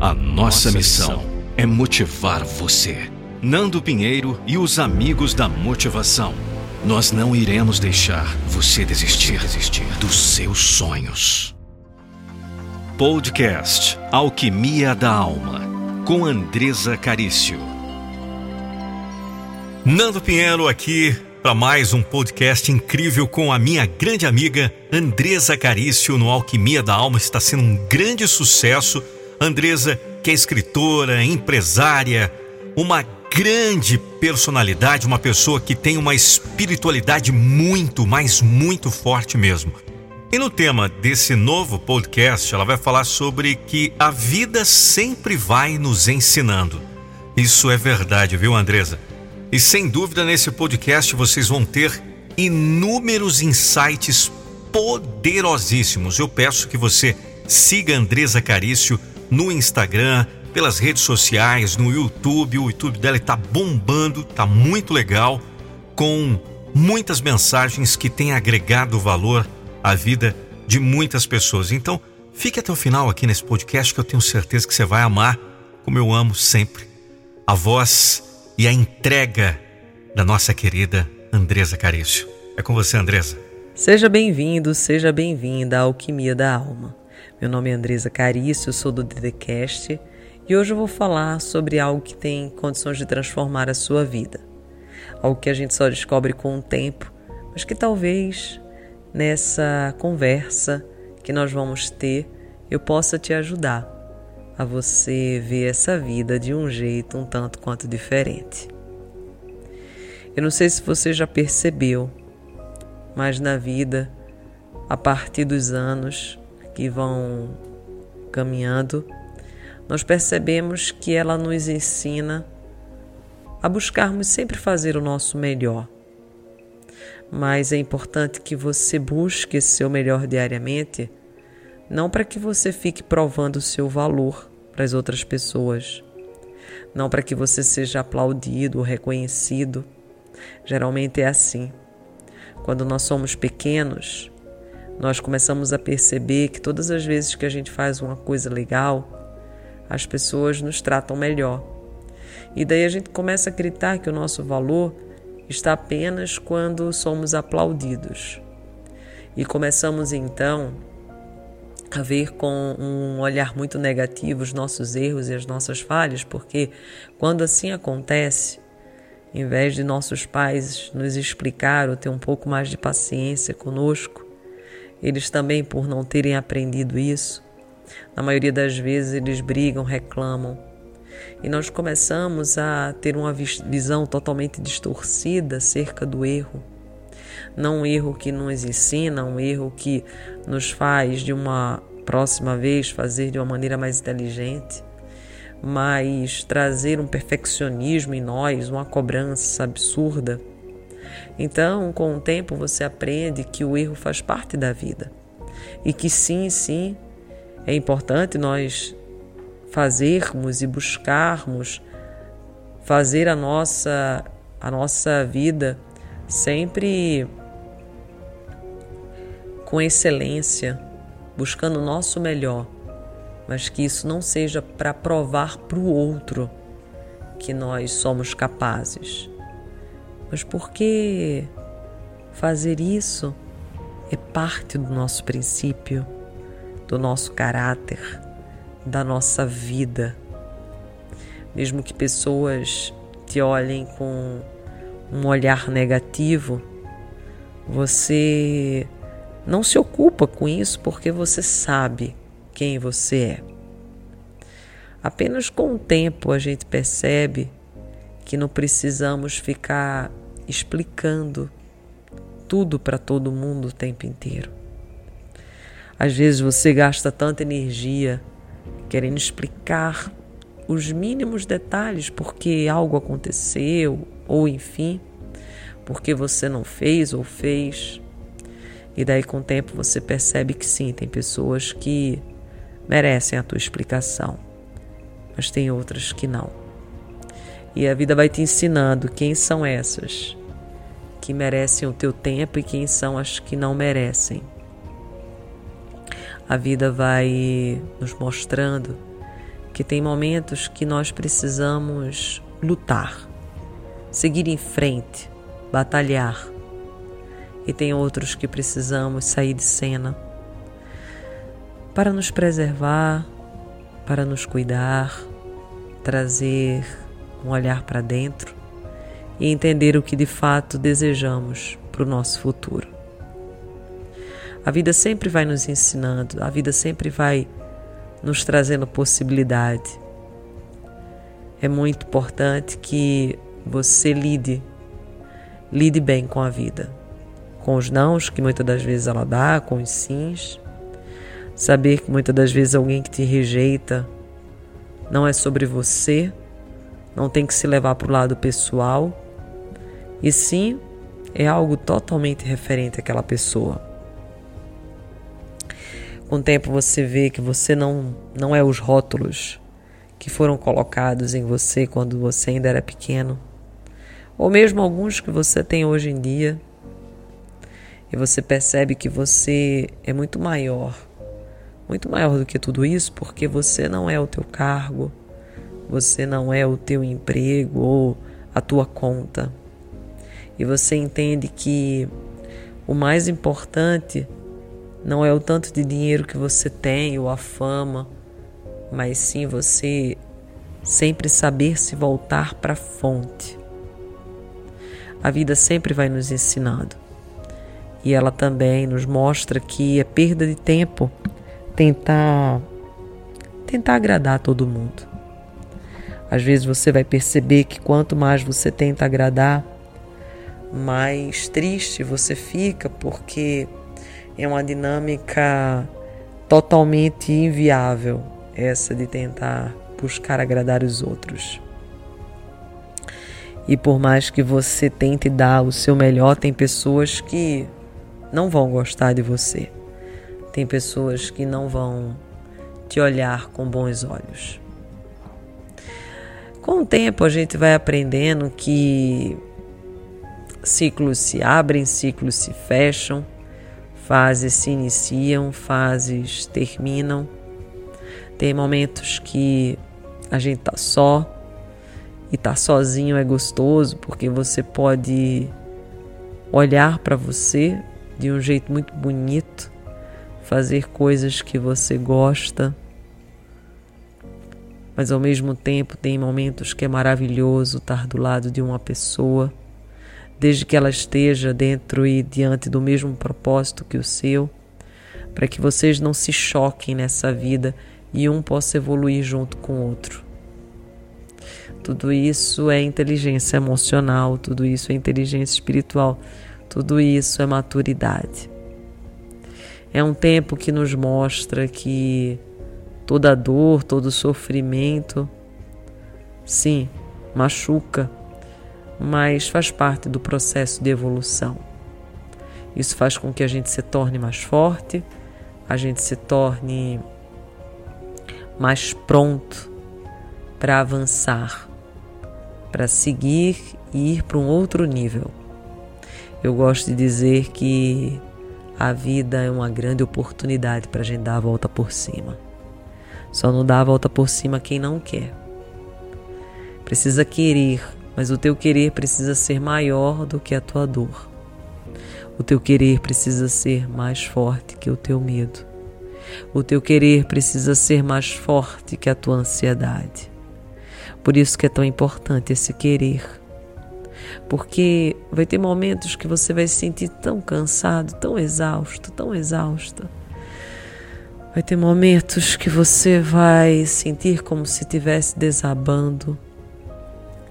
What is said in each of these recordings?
A nossa missão é motivar você. Nando Pinheiro e os amigos da motivação. Nós não iremos deixar você desistir, desistir dos seus sonhos. Podcast Alquimia da Alma, com Andresa Carício. Nando Pinheiro aqui para mais um podcast incrível com a minha grande amiga Andresa Carício no Alquimia da Alma. Está sendo um grande sucesso. Andresa, que é escritora, empresária, uma grande personalidade, uma pessoa que tem uma espiritualidade muito, mas muito forte mesmo. E no tema desse novo podcast, ela vai falar sobre que a vida sempre vai nos ensinando. Isso é verdade, viu, Andresa? E sem dúvida nesse podcast vocês vão ter inúmeros insights poderosíssimos. Eu peço que você siga Andresa Carício no Instagram, pelas redes sociais, no YouTube. O YouTube dela está bombando, está muito legal, com muitas mensagens que têm agregado valor à vida de muitas pessoas. Então, fique até o final aqui nesse podcast que eu tenho certeza que você vai amar, como eu amo sempre, a voz e a entrega da nossa querida Andresa Carício. É com você, Andresa. Seja bem-vindo, seja bem-vinda à Alquimia da Alma. Meu nome é Andresa Carício, sou do DDCast e hoje eu vou falar sobre algo que tem condições de transformar a sua vida. Algo que a gente só descobre com o tempo, mas que talvez nessa conversa que nós vamos ter eu possa te ajudar a você ver essa vida de um jeito um tanto quanto diferente. Eu não sei se você já percebeu, mas na vida, a partir dos anos que vão caminhando, nós percebemos que ela nos ensina a buscarmos sempre fazer o nosso melhor. Mas é importante que você busque seu melhor diariamente, não para que você fique provando o seu valor para as outras pessoas, não para que você seja aplaudido ou reconhecido. Geralmente é assim. Quando nós somos pequenos, nós começamos a perceber que todas as vezes que a gente faz uma coisa legal, as pessoas nos tratam melhor. E daí a gente começa a acreditar que o nosso valor está apenas quando somos aplaudidos. E começamos então a ver com um olhar muito negativo os nossos erros e as nossas falhas, porque quando assim acontece, em vez de nossos pais nos explicar ou ter um pouco mais de paciência conosco, eles também, por não terem aprendido isso, na maioria das vezes eles brigam, reclamam. E nós começamos a ter uma visão totalmente distorcida acerca do erro. Não um erro que nos ensina, um erro que nos faz de uma próxima vez fazer de uma maneira mais inteligente, mas trazer um perfeccionismo em nós, uma cobrança absurda. Então, com o tempo, você aprende que o erro faz parte da vida e que sim, sim, é importante nós fazermos e buscarmos fazer a nossa a nossa vida sempre com excelência, buscando o nosso melhor, mas que isso não seja para provar para o outro que nós somos capazes. Mas porque fazer isso é parte do nosso princípio do nosso caráter, da nossa vida. Mesmo que pessoas te olhem com um olhar negativo, você não se ocupa com isso porque você sabe quem você é. Apenas com o tempo a gente percebe que não precisamos ficar explicando tudo para todo mundo o tempo inteiro. Às vezes você gasta tanta energia querendo explicar os mínimos detalhes porque algo aconteceu, ou enfim, porque você não fez ou fez. E daí com o tempo você percebe que sim, tem pessoas que merecem a tua explicação, mas tem outras que não. E a vida vai te ensinando quem são essas que merecem o teu tempo e quem são as que não merecem a vida vai nos mostrando que tem momentos que nós precisamos lutar, seguir em frente, batalhar. E tem outros que precisamos sair de cena para nos preservar, para nos cuidar, trazer um olhar para dentro e entender o que de fato desejamos para o nosso futuro. A vida sempre vai nos ensinando, a vida sempre vai nos trazendo possibilidade. É muito importante que você lide, lide bem com a vida, com os nãos que muitas das vezes ela dá, com os sims. Saber que muitas das vezes alguém que te rejeita não é sobre você, não tem que se levar para o lado pessoal, e sim é algo totalmente referente àquela pessoa. Com o tempo você vê que você não, não é os rótulos que foram colocados em você quando você ainda era pequeno, ou mesmo alguns que você tem hoje em dia, e você percebe que você é muito maior, muito maior do que tudo isso, porque você não é o teu cargo, você não é o teu emprego ou a tua conta. E você entende que o mais importante não é o tanto de dinheiro que você tem ou a fama, mas sim você sempre saber se voltar para a fonte. A vida sempre vai nos ensinando. E ela também nos mostra que é perda de tempo tentar tentar agradar todo mundo. Às vezes você vai perceber que quanto mais você tenta agradar, mais triste você fica, porque é uma dinâmica totalmente inviável essa de tentar buscar agradar os outros. E por mais que você tente dar o seu melhor, tem pessoas que não vão gostar de você. Tem pessoas que não vão te olhar com bons olhos. Com o tempo a gente vai aprendendo que ciclos se abrem, ciclos se fecham, fases se iniciam, fases terminam. Tem momentos que a gente tá só e tá sozinho é gostoso porque você pode olhar para você de um jeito muito bonito, fazer coisas que você gosta mas ao mesmo tempo tem momentos que é maravilhoso estar do lado de uma pessoa, desde que ela esteja dentro e diante do mesmo propósito que o seu, para que vocês não se choquem nessa vida e um possa evoluir junto com o outro. Tudo isso é inteligência emocional, tudo isso é inteligência espiritual, tudo isso é maturidade. É um tempo que nos mostra que toda dor, todo sofrimento. Sim, machuca, mas faz parte do processo de evolução. Isso faz com que a gente se torne mais forte, a gente se torne mais pronto para avançar, para seguir e ir para um outro nível. Eu gosto de dizer que a vida é uma grande oportunidade para a gente dar a volta por cima. Só não dá a volta por cima quem não quer. Precisa querer, mas o teu querer precisa ser maior do que a tua dor. O teu querer precisa ser mais forte que o teu medo. O teu querer precisa ser mais forte que a tua ansiedade. Por isso que é tão importante esse querer. Porque vai ter momentos que você vai se sentir tão cansado, tão exausto, tão exausta Vai ter momentos que você vai sentir como se estivesse desabando.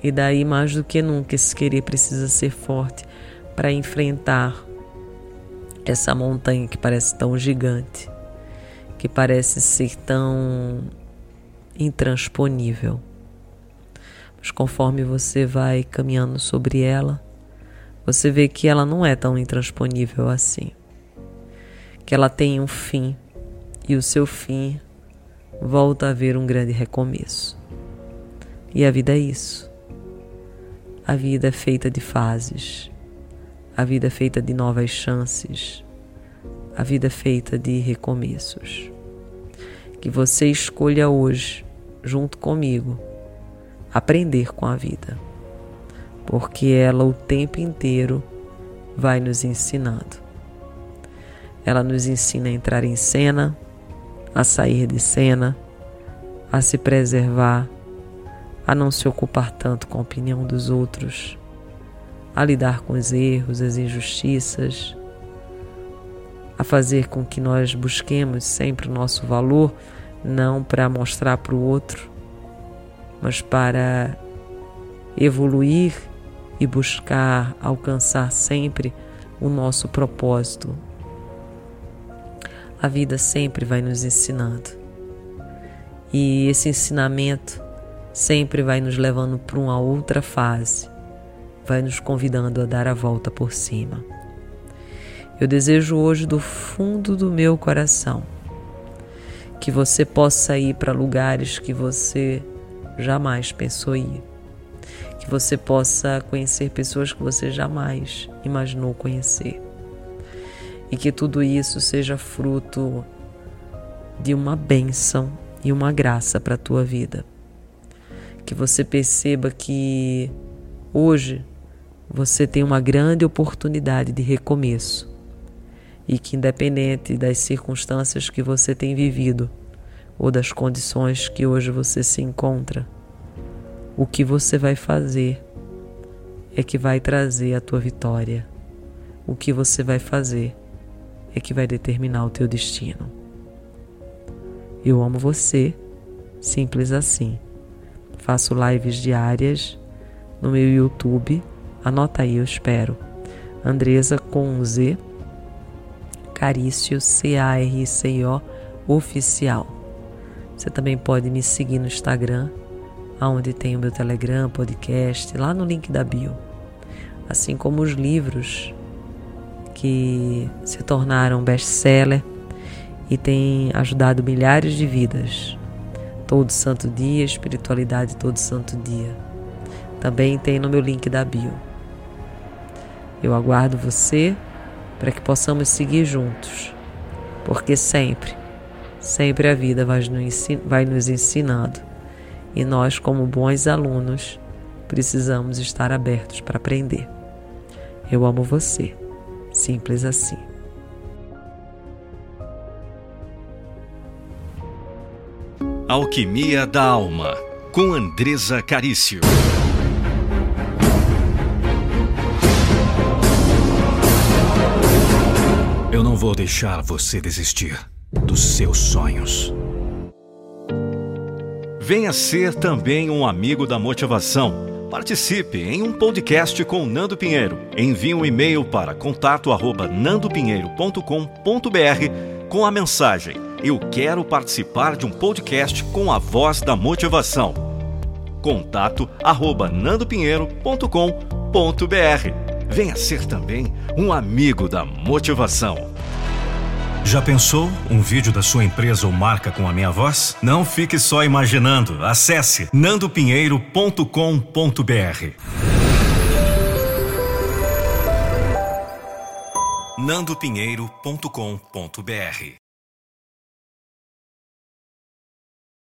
E daí, mais do que nunca, esse querer precisa ser forte para enfrentar essa montanha que parece tão gigante, que parece ser tão intransponível. Mas conforme você vai caminhando sobre ela, você vê que ela não é tão intransponível assim. Que ela tem um fim e o seu fim volta a haver um grande recomeço. E a vida é isso. A vida é feita de fases. A vida é feita de novas chances. A vida é feita de recomeços. Que você escolha hoje junto comigo, aprender com a vida, porque ela o tempo inteiro vai nos ensinando. Ela nos ensina a entrar em cena, a sair de cena, a se preservar, a não se ocupar tanto com a opinião dos outros, a lidar com os erros, as injustiças, a fazer com que nós busquemos sempre o nosso valor, não para mostrar para o outro, mas para evoluir e buscar alcançar sempre o nosso propósito. A vida sempre vai nos ensinando. E esse ensinamento sempre vai nos levando para uma outra fase, vai nos convidando a dar a volta por cima. Eu desejo hoje do fundo do meu coração que você possa ir para lugares que você jamais pensou ir. Que você possa conhecer pessoas que você jamais imaginou conhecer. E que tudo isso seja fruto de uma bênção e uma graça para a tua vida. Que você perceba que hoje você tem uma grande oportunidade de recomeço e que, independente das circunstâncias que você tem vivido ou das condições que hoje você se encontra, o que você vai fazer é que vai trazer a tua vitória. O que você vai fazer é que vai determinar o teu destino. Eu amo você, simples assim. Faço lives diárias no meu YouTube. Anota aí, eu espero. Andresa com um Z, Carício, C-A-R-C-O, oficial. Você também pode me seguir no Instagram, onde tem o meu Telegram, podcast, lá no link da bio. Assim como os livros que se tornaram best-seller e têm ajudado milhares de vidas. Todo santo dia, espiritualidade todo santo dia. Também tem no meu link da bio. Eu aguardo você para que possamos seguir juntos, porque sempre, sempre a vida vai nos ensinando e nós, como bons alunos, precisamos estar abertos para aprender. Eu amo você, simples assim. Alquimia da Alma, com Andresa Carício. Eu não vou deixar você desistir dos seus sonhos. Venha ser também um amigo da motivação. Participe em um podcast com Nando Pinheiro. Envie um e-mail para contato@nandopinheiro.com.br com a mensagem eu quero participar de um podcast com a voz da motivação. Contato arroba nandopinheiro.com.br Venha ser também um amigo da motivação. Já pensou um vídeo da sua empresa ou marca com a minha voz? Não fique só imaginando. Acesse nandopinheiro.com.br. nandopinheiro.com.br